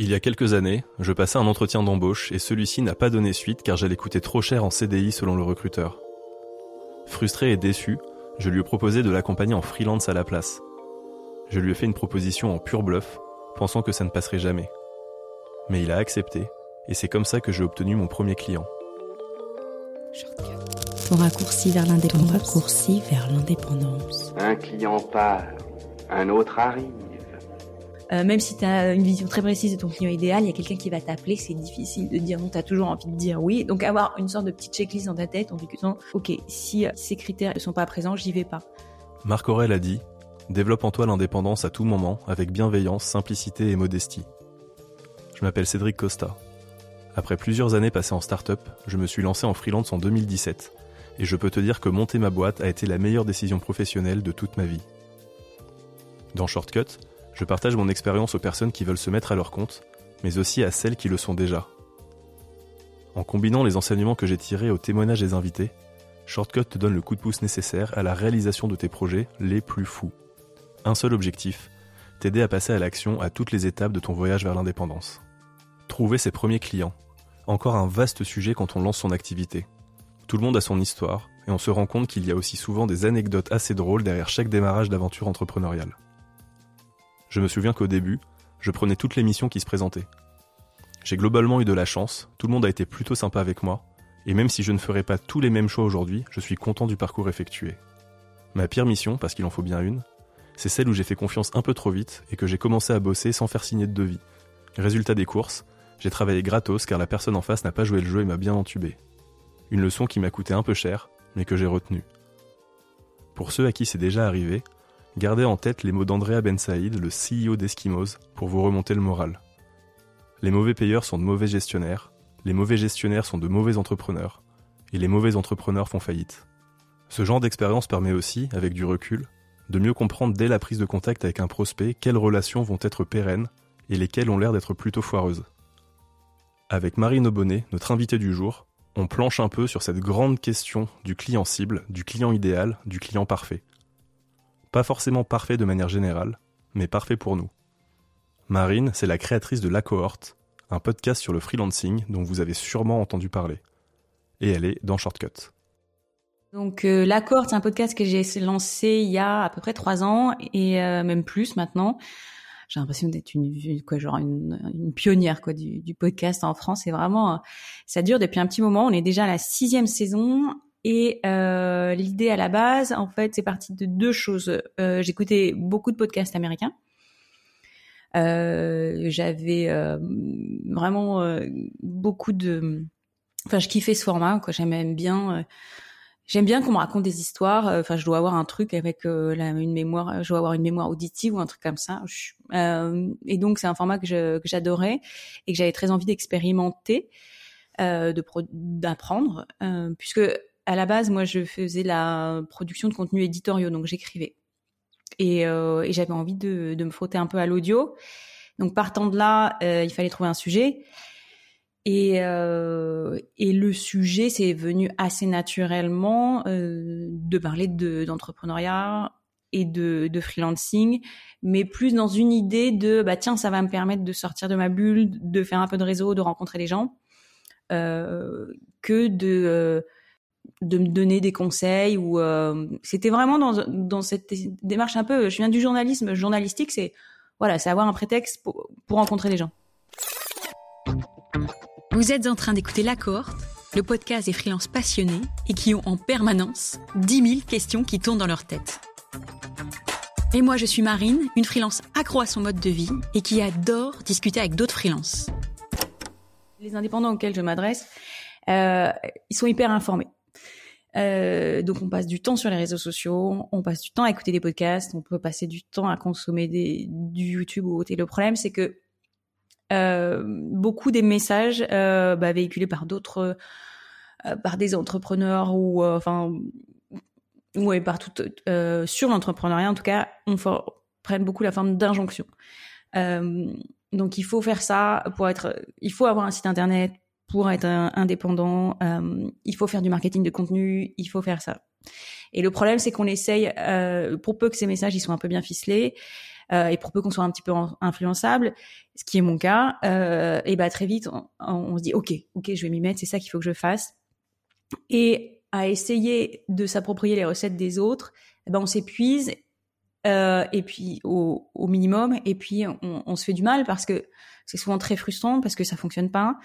Il y a quelques années, je passais un entretien d'embauche et celui-ci n'a pas donné suite car j'allais coûter trop cher en CDI selon le recruteur. Frustré et déçu, je lui ai proposé de l'accompagner en freelance à la place. Je lui ai fait une proposition en pur bluff, pensant que ça ne passerait jamais. Mais il a accepté, et c'est comme ça que j'ai obtenu mon premier client. Ton raccourci vers l'indépendance. raccourci vers l'indépendance. Un client part, un autre arrive. Euh, même si tu as une vision très précise de ton client idéal, il y a quelqu'un qui va t'appeler, c'est difficile de dire non, tu as toujours envie de dire oui. Donc avoir une sorte de petite checklist dans ta tête en disant, ok, si euh, ces critères ne sont pas présents, j'y vais pas. Marc Aurel a dit Développe en toi l'indépendance à tout moment, avec bienveillance, simplicité et modestie. Je m'appelle Cédric Costa. Après plusieurs années passées en start-up, je me suis lancé en freelance en 2017, et je peux te dire que monter ma boîte a été la meilleure décision professionnelle de toute ma vie. Dans Shortcut, je partage mon expérience aux personnes qui veulent se mettre à leur compte, mais aussi à celles qui le sont déjà. En combinant les enseignements que j'ai tirés au témoignage des invités, Shortcut te donne le coup de pouce nécessaire à la réalisation de tes projets les plus fous. Un seul objectif, t'aider à passer à l'action à toutes les étapes de ton voyage vers l'indépendance. Trouver ses premiers clients. Encore un vaste sujet quand on lance son activité. Tout le monde a son histoire, et on se rend compte qu'il y a aussi souvent des anecdotes assez drôles derrière chaque démarrage d'aventure entrepreneuriale. Je me souviens qu'au début, je prenais toutes les missions qui se présentaient. J'ai globalement eu de la chance, tout le monde a été plutôt sympa avec moi, et même si je ne ferai pas tous les mêmes choix aujourd'hui, je suis content du parcours effectué. Ma pire mission, parce qu'il en faut bien une, c'est celle où j'ai fait confiance un peu trop vite et que j'ai commencé à bosser sans faire signer de devis. Résultat des courses, j'ai travaillé gratos car la personne en face n'a pas joué le jeu et m'a bien entubé. Une leçon qui m'a coûté un peu cher, mais que j'ai retenue. Pour ceux à qui c'est déjà arrivé, Gardez en tête les mots d'Andrea Ben Saïd, le CEO d'Eskimos, pour vous remonter le moral. Les mauvais payeurs sont de mauvais gestionnaires, les mauvais gestionnaires sont de mauvais entrepreneurs, et les mauvais entrepreneurs font faillite. Ce genre d'expérience permet aussi, avec du recul, de mieux comprendre dès la prise de contact avec un prospect quelles relations vont être pérennes et lesquelles ont l'air d'être plutôt foireuses. Avec Marine Aubonnet, notre invitée du jour, on planche un peu sur cette grande question du client cible, du client idéal, du client parfait. Pas forcément parfait de manière générale, mais parfait pour nous. Marine, c'est la créatrice de La Cohorte, un podcast sur le freelancing dont vous avez sûrement entendu parler. Et elle est dans Shortcut. Donc euh, La Cohorte, c'est un podcast que j'ai lancé il y a à peu près trois ans et euh, même plus maintenant. J'ai l'impression d'être une, une, pionnière quoi du, podcast en France. C'est vraiment, ça dure depuis un petit moment. On est déjà à la sixième saison et euh, l'idée à la base, en fait, c'est parti de deux choses. Euh, J'écoutais beaucoup de podcasts américains. Euh, J'avais euh, vraiment euh, beaucoup de... Enfin, je kiffais ce format. J'aimais bien... J'aime bien qu'on me raconte des histoires. Enfin, je dois avoir un truc avec une mémoire. Je dois avoir une mémoire auditive ou un truc comme ça. et donc, c'est un format que j'adorais et que j'avais très envie d'expérimenter, de d'apprendre, puisque à la base, moi, je faisais la production de contenu éditoriaux, donc j'écrivais. Et, euh, j'avais envie de, me frotter un peu à l'audio. Donc partant de là, euh, il fallait trouver un sujet. Et, euh, et le sujet, c'est venu assez naturellement de parler d'entrepreneuriat et de, freelancing, mais plus dans une idée de bah tiens, ça va me permettre de sortir de ma bulle, de faire un peu de réseau, de rencontrer des gens, que de de me donner des conseils ou euh, c'était vraiment dans, dans cette démarche un peu je viens du journalisme journalistique c'est voilà c'est avoir un prétexte pour, pour rencontrer des gens. Vous êtes en train d'écouter La Cohorte le podcast des freelances passionnés et qui ont en permanence 10 000 questions qui tournent dans leur tête. Et moi je suis Marine une freelance accro à son mode de vie et qui adore discuter avec d'autres freelances. Les indépendants auxquels je m'adresse euh, ils sont hyper informés euh, donc on passe du temps sur les réseaux sociaux, on passe du temps à écouter des podcasts, on peut passer du temps à consommer du YouTube ou autre. Le problème, c'est que euh, beaucoup des messages euh, bah, véhiculés par d'autres par des entrepreneurs ou enfin ouais par tout sur l'entrepreneuriat en tout cas on prenne beaucoup la forme d'injonction. donc il faut faire ça pour être, il faut avoir un site internet pour être indépendant, il faut faire du marketing de contenu, il faut faire ça. Et le problème, c'est qu'on essaye, euh, pour peu que ces messages ils soient un peu bien ficelés, euh, et pour peu qu'on soit un petit peu influençable, ce qui est mon cas, euh, et bah très vite on, on, se dit ok, ok, je vais m'y mettre, c'est ça qu'il faut que je fasse. Et à essayer de s'approprier les recettes des autres, eh ben on s'épuise euh, et puis au, au, minimum, et puis on, on, se fait du mal parce que c'est souvent très frustrant parce que ça fonctionne pas.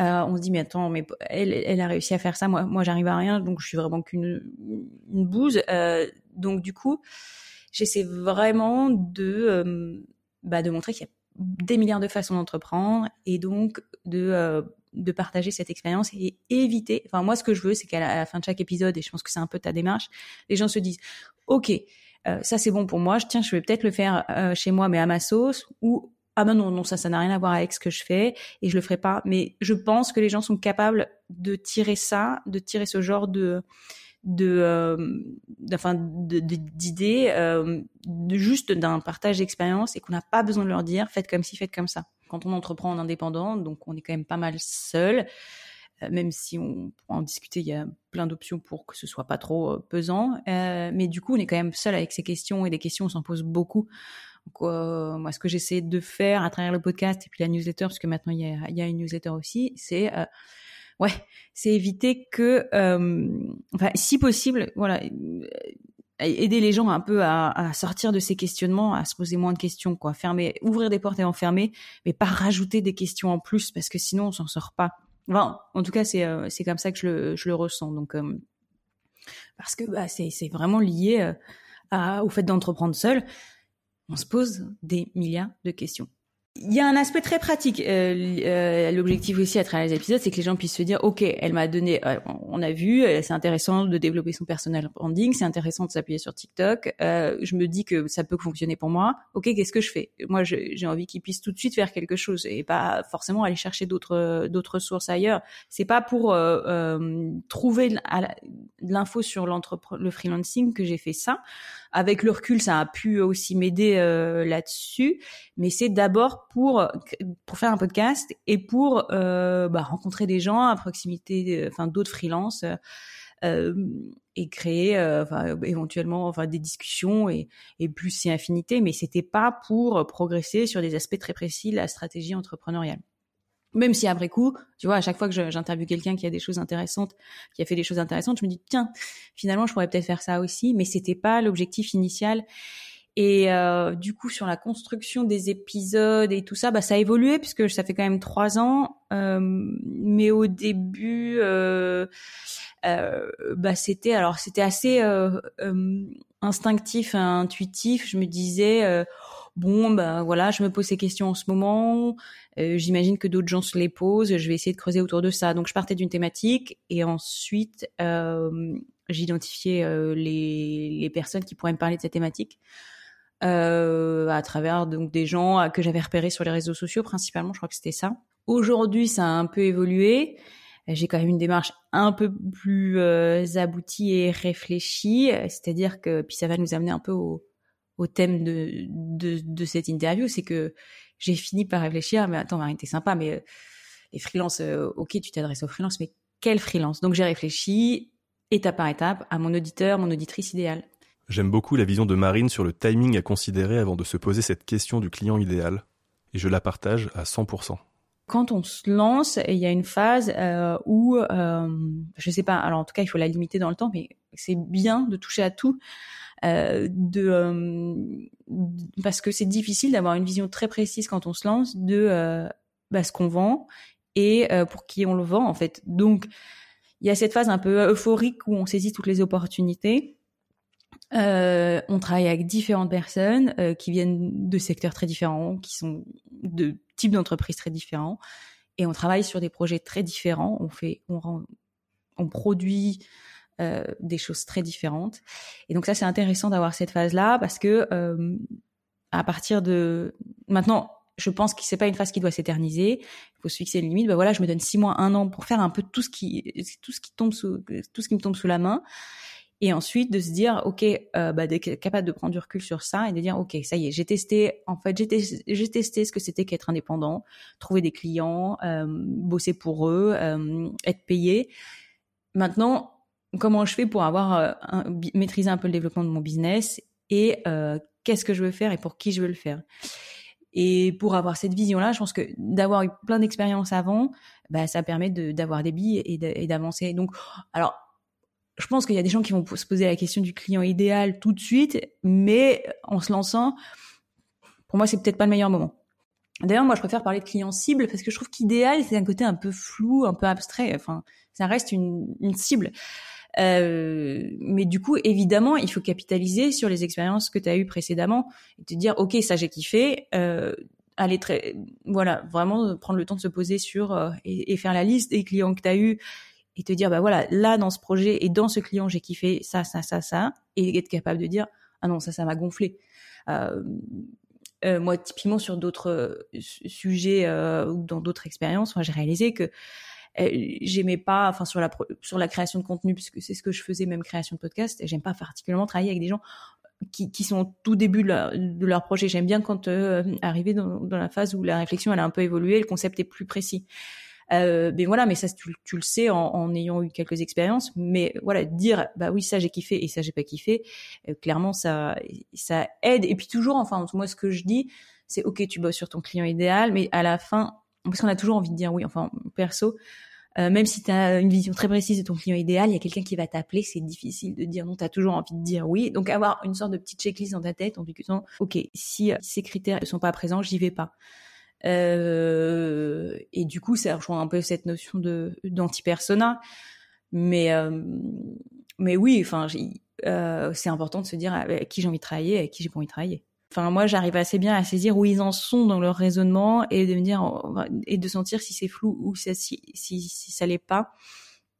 Euh, on se dit mais attends, mais elle, elle a réussi à faire ça, moi, moi j'arrive à rien, donc je suis vraiment qu'une une bouse. Euh, donc du coup, j'essaie vraiment de euh, bah, de montrer qu'il y a des milliards de façons d'entreprendre et donc de euh, de partager cette expérience et éviter. Enfin moi, ce que je veux, c'est qu'à la, fin de chaque épisode, et je pense que c'est un peu ta démarche, les gens se disent ok. Euh, ça c'est bon pour moi. Tiens, je vais peut-être le faire chez moi, mais à ma sauce. Ou ah ben non non ça ça n'a rien à voir avec ce que je fais et je le ferai pas mais je pense que les gens sont capables de tirer ça de tirer ce genre de de euh, enfin d'idées euh, juste d'un partage d'expérience et qu'on n'a pas besoin de leur dire faites comme ci faites comme ça quand on entreprend en indépendant donc on est quand même pas mal seul euh, même si on pourra en discuter, il y a plein d'options pour que ce soit pas trop pesant. mais du coup, on est quand même seul avec ces questions et des questions, on s'en pose beaucoup. Donc, euh, moi, ce que j'essaie de faire à travers le podcast et puis la newsletter, parce que maintenant il y a, il y a une newsletter aussi, c'est euh, ouais, c'est éviter que, euh, enfin, si possible, voilà, aider les gens un peu à, à, sortir de ces questionnements, à se poser moins de questions, quoi, fermer, ouvrir des portes et enfermer, mais pas rajouter des questions en plus parce que sinon on s'en sort pas. En tout cas, c'est c'est comme ça que je le, je le ressens. Donc, parce que bah, c'est vraiment lié à, au fait d'entreprendre seul on se pose des milliards de questions. Il y a un aspect très pratique. Euh, euh, L'objectif aussi à travers les épisodes, c'est que les gens puissent se dire, ok, elle m'a donné, euh, on a vu, euh, c'est intéressant de développer son personnel branding, c'est intéressant de s'appuyer sur TikTok. Euh, je me dis que ça peut fonctionner pour moi. Ok, qu'est-ce que je fais? Moi, j'ai envie qu'ils puissent tout de suite faire quelque chose et pas forcément aller chercher d'autres sources ailleurs. C'est pas pour trouver de l'info sur le freelancing que j'ai fait ça. Avec le recul, ça a pu aussi m'aider là-dessus, mais c'est d'abord pour pour faire un podcast et pour euh, bah, rencontrer des gens à proximité, enfin d'autres freelances. Euh, et créer éventuellement enfin des discussions et, et plus si infinité mais c'était pas pour progresser sur des aspects très précis de la stratégie entrepreneuriale même si après coup, tu vois, à chaque fois que j'interviewe quelqu'un qui a des choses intéressantes, qui a fait des choses intéressantes, je me dis tiens, finalement, je pourrais peut-être faire ça aussi, mais c'était pas l'objectif initial. Et euh, du coup, sur la construction des épisodes et tout ça, bah ça a évolué puisque ça fait quand même trois ans. Euh, mais au début, euh, euh bah c'était alors c'était assez euh, euh, instinctif, intuitif. Je me disais bon bah voilà je me pose ces questions en ce moment j'imagine que d'autres gens se les posent je vais essayer de creuser autour de ça donc je partais d'une thématique et ensuite j'identifiais les, les personnes qui pourraient me parler de cette thématique euh, à travers donc des gens que j'avais repérés sur les réseaux sociaux principalement je crois que c'était ça. Aujourd'hui ça a un peu évolué. J'ai quand même une démarche un peu plus aboutie et réfléchie. C'est-à-dire que puis ça va nous amener un peu au au thème de, de, de cette interview, c'est que j'ai fini par réfléchir, mais attends Marine, t'es sympa, mais euh, les freelances, euh, ok, tu t'adresses aux freelances, mais quel freelance Donc j'ai réfléchi étape par étape à mon auditeur, mon auditrice idéale. J'aime beaucoup la vision de Marine sur le timing à considérer avant de se poser cette question du client idéal, et je la partage à 100% quand on se lance, il y a une phase euh, où, euh, je sais pas, alors en tout cas il faut la limiter dans le temps, mais c'est bien de toucher à tout. Euh, euh, parce que c'est difficile d'avoir une vision très précise quand on se lance de bah, ce qu'on vend et pour qui on le vend en fait. Donc il y a cette phase un peu euphorique où on saisit toutes les opportunités. Euh, on travaille avec différentes personnes euh, qui viennent de secteurs très différents, qui sont de types d'entreprises très différents, et on travaille sur des projets très différents. On fait, on, rend, on produit euh, des choses très différentes. Et donc ça, c'est intéressant d'avoir cette phase-là parce que euh, à partir de maintenant, je pense que c'est pas une phase qui doit s'éterniser. Il faut se fixer une limite. Bah voilà, je me donne six mois, un an pour faire un peu tout ce qui, tout ce qui tombe sous, tout ce qui me tombe sous la main. Et ensuite de se dire, ok, euh, bah, d'être capable de prendre du recul sur ça et de dire, ok, ça y est, j'ai testé. En fait, j'ai, j'ai testé ce que c'était qu'être indépendant, trouver des clients, euh, bosser pour eux, euh, être payé. Maintenant, comment je fais pour avoir un, maîtriser un peu le développement de mon business et qu'est-ce que je veux faire et pour qui je veux le faire? Et pour avoir cette vision-là, je pense que d'avoir eu plein d'expériences avant, bah, ça permet d'avoir des billes et d'avancer. Donc, alors, je pense qu'il y a des gens qui vont se poser la question du client idéal tout de suite, mais en se lançant, pour moi, c'est peut-être pas le meilleur moment. D'ailleurs, moi, je préfère parler de client cible parce que je trouve qu'idéal, c'est un côté un peu flou, un peu abstrait. Enfin, ça reste une, une cible. Euh, mais du coup, évidemment, il faut capitaliser sur les expériences que tu as eues précédemment et te dire, ok, ça j'ai kiffé. Euh, aller très, voilà, vraiment prendre le temps de se poser sur euh, et, faire la liste des clients que tu as eu et te dire, bah voilà, là dans ce projet et dans ce client j'ai kiffé ça, ça, ça, ça, et être capable de dire, ah non, ça, ça m'a gonflé. Euh, euh, moi, typiquement sur d'autres sujets ou dans d'autres expériences, moi, j'ai réalisé que j'aimais pas, enfin sur la sur la création de contenu puisque c'est ce que je faisais même création de podcast. J'aime pas particulièrement travailler avec des gens qui, qui sont au tout début de, de leur projet. J'aime bien quand euh, arriver dans, dans, la phase où la réflexion elle a un peu évolué, le concept est plus précis. Euh, mais voilà, mais ça tu, le sais en, ayant eu quelques expériences. Mais voilà, dire bah oui ça j'ai kiffé et ça j'ai pas kiffé, euh, clairement ça ça aide. Et puis toujours, enfin moi ce que je dis, c'est ok tu bosses sur ton client idéal, mais à la fin parce qu'on a toujours envie de dire oui, enfin perso, euh, même si tu as une vision très précise de ton client idéal, il y a quelqu'un qui va t'appeler, c'est difficile de dire non, tu as toujours envie de dire oui. Donc avoir une sorte de petite checklist dans ta tête en disant OK, si ces critères ne sont pas présents, j'y vais pas. Euh, et du coup, ça rejoint un peu cette notion de d'anti-persona. Mais euh, mais oui, enfin, euh, c'est important de se dire avec qui j'ai envie de travailler, avec qui j'ai pas envie de travailler. Enfin, moi, j'arrive assez bien à saisir où ils en sont dans leur raisonnement et de me dire et de sentir si c'est flou ou si, si, si, ça l'est pas.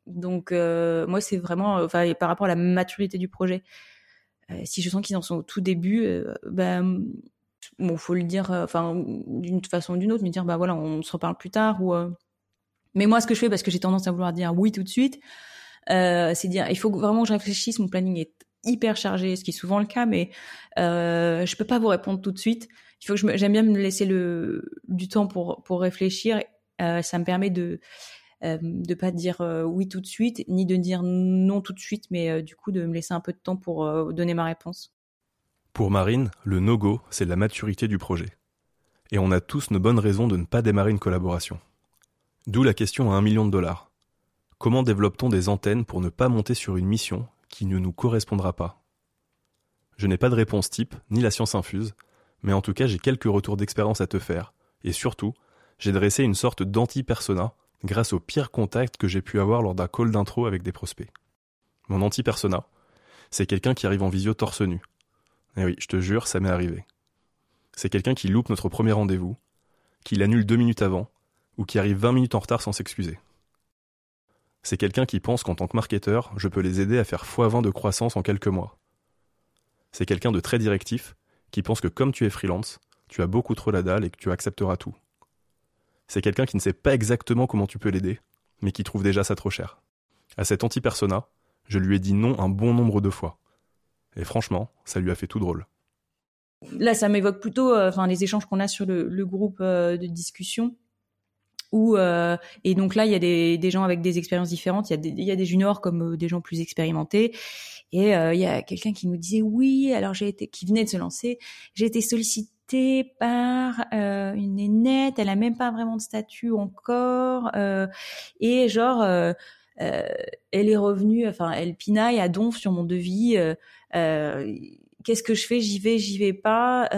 Donc, euh, moi, c'est vraiment, enfin, par rapport à la maturité du projet. Euh, si je sens qu'ils en sont au tout début, ben, bon, faut le dire, euh, d'une façon ou d'une autre, me dire, bah voilà, on se reparle plus tard ou. Mais moi, ce que je fais, parce que j'ai tendance à vouloir dire oui tout de suite, c'est dire, il faut vraiment que je réfléchisse. Mon planning est hyper chargé, ce qui est souvent le cas, mais euh, je peux pas vous répondre tout de suite. Il faut que j'aime bien me laisser du temps pour réfléchir. Euh, ça me permet de euh, de pas dire euh, oui tout de suite, ni de dire non tout de suite, mais euh, du coup de me laisser un peu de temps pour euh, donner ma réponse. Pour Marine, le no-go, c'est la maturité du projet. Et on a tous nos bonnes raisons de ne pas démarrer une collaboration. D'où la question à un million de dollars. Comment développe-t-on des antennes pour ne pas monter sur une mission qui ne nous correspondra pas? Je n'ai pas de réponse type, ni la science infuse, mais en tout cas j'ai quelques retours d'expérience à te faire, et surtout, j'ai dressé une sorte d'anti-persona grâce au pire contact que j'ai pu avoir lors d'un call d'intro avec des prospects. Mon anti-persona, c'est quelqu'un qui arrive en visio torse nu. Eh oui, je te jure, ça m'est arrivé. C'est quelqu'un qui loupe notre premier rendez-vous, qui l'annule deux minutes avant, ou qui arrive 20 minutes en retard sans s'excuser. C'est quelqu'un qui pense qu'en tant que marketeur, je peux les aider à faire x20 de croissance en quelques mois. C'est quelqu'un de très directif, qui pense que comme tu es freelance, tu as beaucoup trop la dalle et que tu accepteras tout. C'est quelqu'un qui ne sait pas exactement comment tu peux l'aider, mais qui trouve déjà ça trop cher. À cet anti-persona, je lui ai dit non un bon nombre de fois. Et franchement, ça lui a fait tout drôle. Là, ça m'évoque plutôt euh, enfin, les échanges qu'on a sur le, groupe euh, de discussion où euh, et donc là il y a des, gens avec des expériences différentes. Il y a des, juniors comme des gens plus expérimentés. Et il y a quelqu'un qui nous disait oui alors j'ai été qui venait de se lancer j'ai été sollicité par une nénette elle a même pas vraiment de statut encore et genre elle est revenue enfin elle pinaille à donf sur mon devis qu'est-ce que je fais? J'y vais j'y vais pas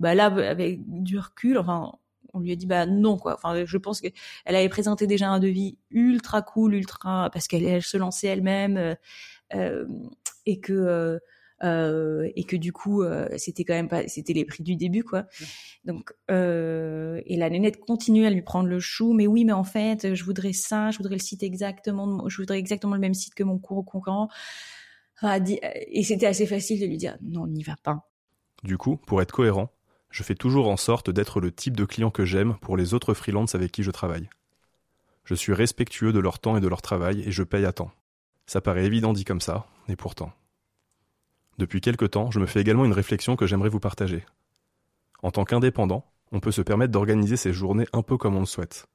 bah là avec du recul enfin on lui a dit bah non quoi. Enfin, je pense qu'elle avait présenté déjà un devis ultra cool, ultra parce qu'elle elle se lançait elle-même euh, euh et que euh, euh, et que du coup c'était quand même pas c'était les prix du début quoi. Donc et la nénette continue à lui prendre le chou. Mais oui, mais en fait, je voudrais ça, je voudrais le site exactement, je voudrais exactement le même site que mon cours concurrent. Et c'était assez facile de lui dire non, n'y va pas. Du coup, pour être cohérent, je fais toujours en sorte d'être le type de client que j'aime pour les autres freelances avec qui je travaille. Je suis respectueux de leur temps et de leur travail et je paye à temps. Ça paraît évident dit comme ça, et pourtant. Depuis quelque temps, je me fais également une réflexion que j'aimerais vous partager. En tant qu'indépendant, on peut se permettre d'organiser ses journées un peu comme on le souhaite.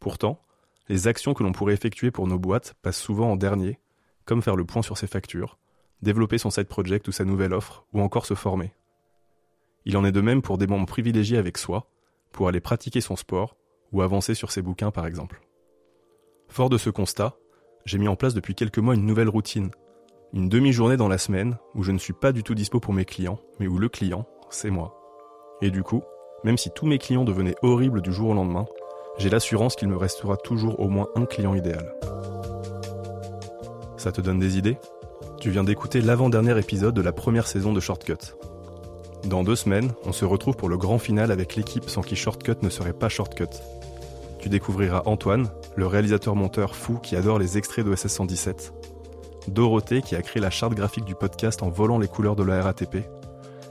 Pourtant, les actions que l'on pourrait effectuer pour nos boîtes passent souvent en dernier, comme faire le point sur ses factures, développer son side project ou sa nouvelle offre, ou encore se former. Il en est de même pour des membres privilégiés avec soi, pour aller pratiquer son sport ou avancer sur ses bouquins par exemple. Fort de ce constat, j'ai mis en place depuis quelques mois une nouvelle routine. Une demi-journée dans la semaine où je ne suis pas du tout dispo pour mes clients, mais où le client, c'est moi. Et du coup, même si tous mes clients devenaient horribles du jour au lendemain, j'ai l'assurance qu'il me restera toujours au moins un client idéal. Ça te donne des idées? Tu viens d'écouter l'avant-dernier épisode de la première saison de Shortcut. Dans deux semaines, on se retrouve pour le grand final avec l'équipe sans qui Shortcut ne serait pas Shortcut. Tu découvriras Antoine, le réalisateur-monteur fou qui adore les extraits d'OSS 117, Dorothée qui a créé la charte graphique du podcast en volant les couleurs de la RATP,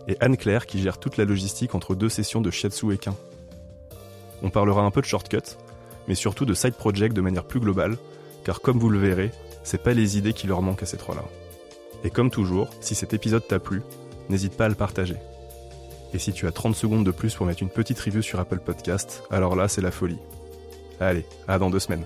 et Anne-Claire qui gère toute la logistique entre deux sessions de Shiatsu et Quin. On parlera un peu de shortcut, mais surtout de side project de manière plus globale, car comme vous le verrez, c'est pas les idées qui leur manquent à ces trois-là. Et comme toujours, si cet épisode t'a plu, n'hésite pas à le partager. Et si tu as 30 secondes de plus pour mettre une petite review sur Apple Podcast, alors là, c'est la folie. Allez, à dans deux semaines.